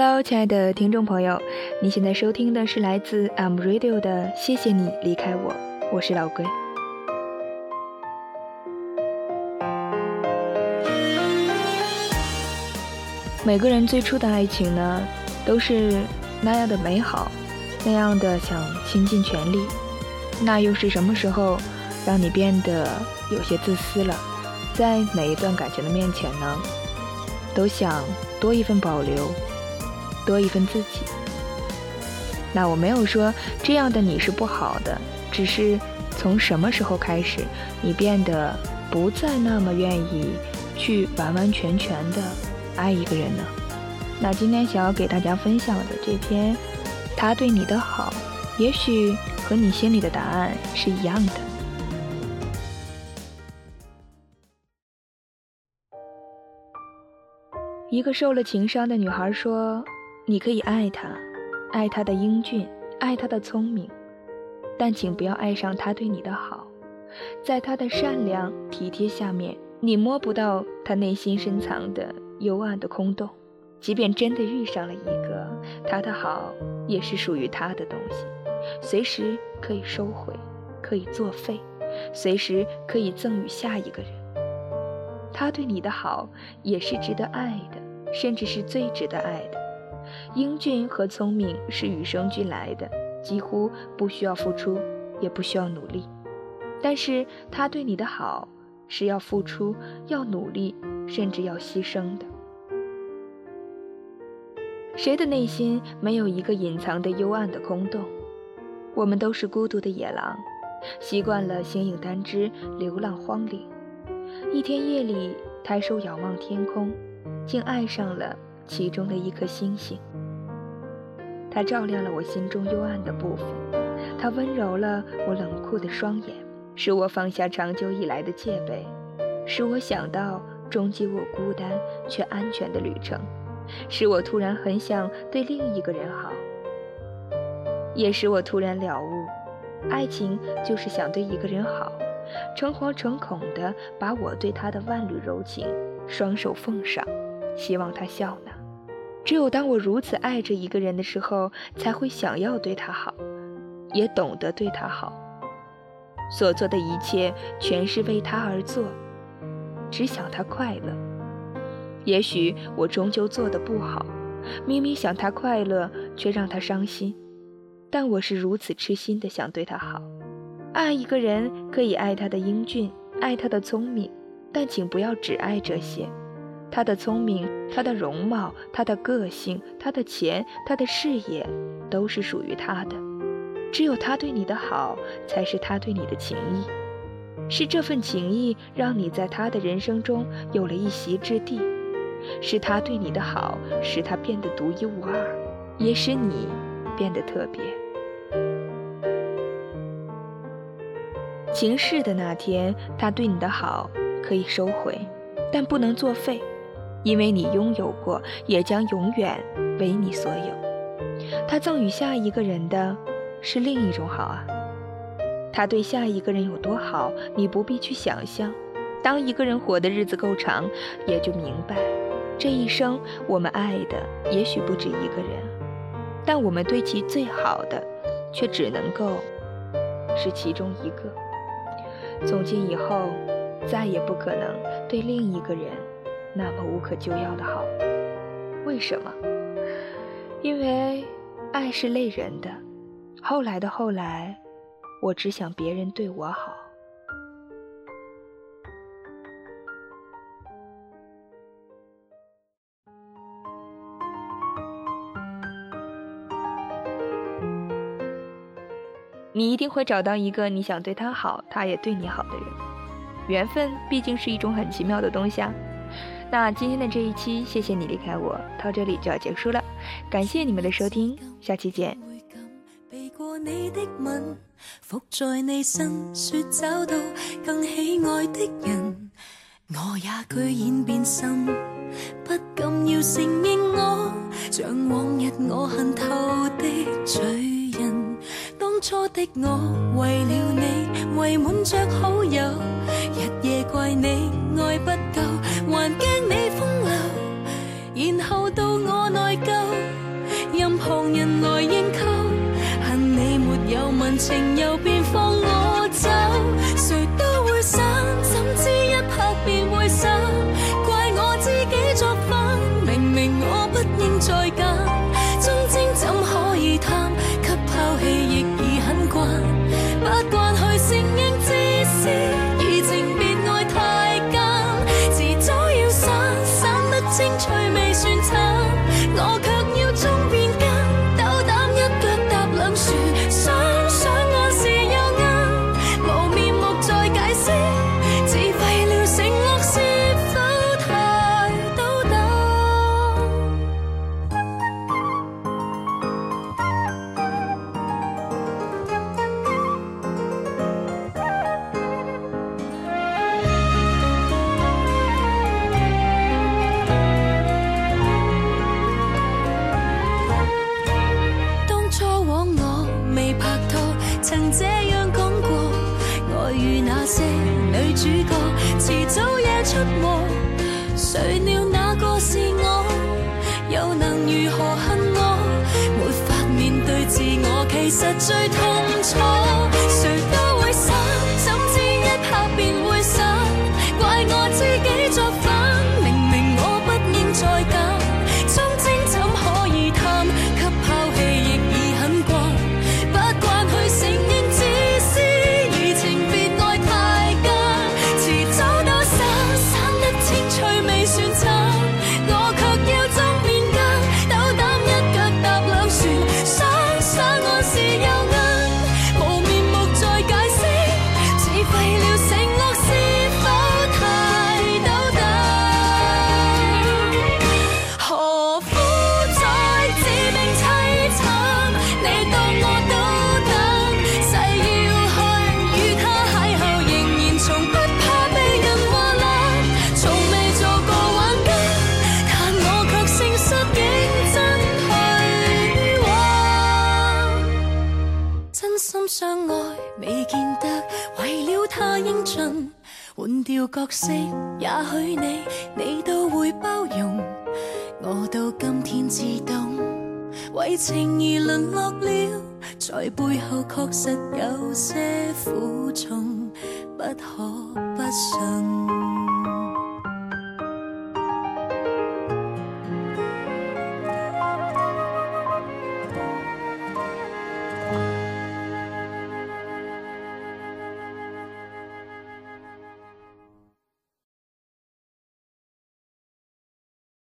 Hello，亲爱的听众朋友，你现在收听的是来自 M Radio 的《谢谢你离开我》，我是老龟。每个人最初的爱情呢，都是那样的美好，那样的想倾尽全力。那又是什么时候，让你变得有些自私了？在每一段感情的面前呢，都想多一份保留，多一份自己。那我没有说这样的你是不好的，只是从什么时候开始，你变得不再那么愿意去完完全全的爱一个人呢？那今天想要给大家分享的这篇，他对你的好，也许和你心里的答案是一样的。一个受了情伤的女孩说：“你可以爱他，爱他的英俊，爱他的聪明，但请不要爱上他对你的好。在他的善良体贴下面，你摸不到他内心深藏的幽暗的空洞。即便真的遇上了一个，他的好也是属于他的东西，随时可以收回，可以作废，随时可以赠予下一个人。”他对你的好也是值得爱的，甚至是最值得爱的。英俊和聪明是与生俱来的，几乎不需要付出，也不需要努力。但是他对你的好是要付出、要努力，甚至要牺牲的。谁的内心没有一个隐藏的幽暗的空洞？我们都是孤独的野狼，习惯了形影单只，流浪荒岭。一天夜里，抬手仰望天空，竟爱上了其中的一颗星星。它照亮了我心中幽暗的部分，它温柔了我冷酷的双眼，使我放下长久以来的戒备，使我想到终极我孤单却安全的旅程，使我突然很想对另一个人好，也使我突然了悟，爱情就是想对一个人好。诚惶诚恐地把我对他的万缕柔情双手奉上，希望他笑纳。只有当我如此爱着一个人的时候，才会想要对他好，也懂得对他好。所做的一切全是为他而做，只想他快乐。也许我终究做的不好，明明想他快乐，却让他伤心。但我是如此痴心的想对他好。爱一个人可以爱他的英俊，爱他的聪明，但请不要只爱这些。他的聪明，他的容貌，他的个性，他的钱，他的事业，都是属于他的。只有他对你的好，才是他对你的情谊。是这份情谊让你在他的人生中有了一席之地，是他对你的好，使他变得独一无二，也使你变得特别。情逝的那天，他对你的好可以收回，但不能作废，因为你拥有过，也将永远为你所有。他赠予下一个人的，是另一种好啊。他对下一个人有多好，你不必去想象。当一个人活的日子够长，也就明白，这一生我们爱的也许不止一个人，但我们对其最好的，却只能够是其中一个。从今以后，再也不可能对另一个人那么无可救药的好。为什么？因为爱是累人的。后来的后来，我只想别人对我好。你一定会找到一个你想对他好，他也对你好的人。缘分毕竟是一种很奇妙的东西啊。那今天的这一期，谢谢你离开我，到这里就要结束了。感谢你们的收听，下期见。过你的吻，伏在你身，说找到更喜爱的人。我也居然变心，不敢要承认我，像往日我恨透的罪人。当。初的我为了你，围满着好友，日夜怪你爱不够，情又便放我走谁都会散怎知一拍便会散。怪我自己作反明明我不应再是我又能如何恨我？没法面对自我其实最痛楚。相爱未见得为了他英俊换掉角色也许你你都会包容。我到今天自动为情而沦落了在背后确实有些苦衷不可不信。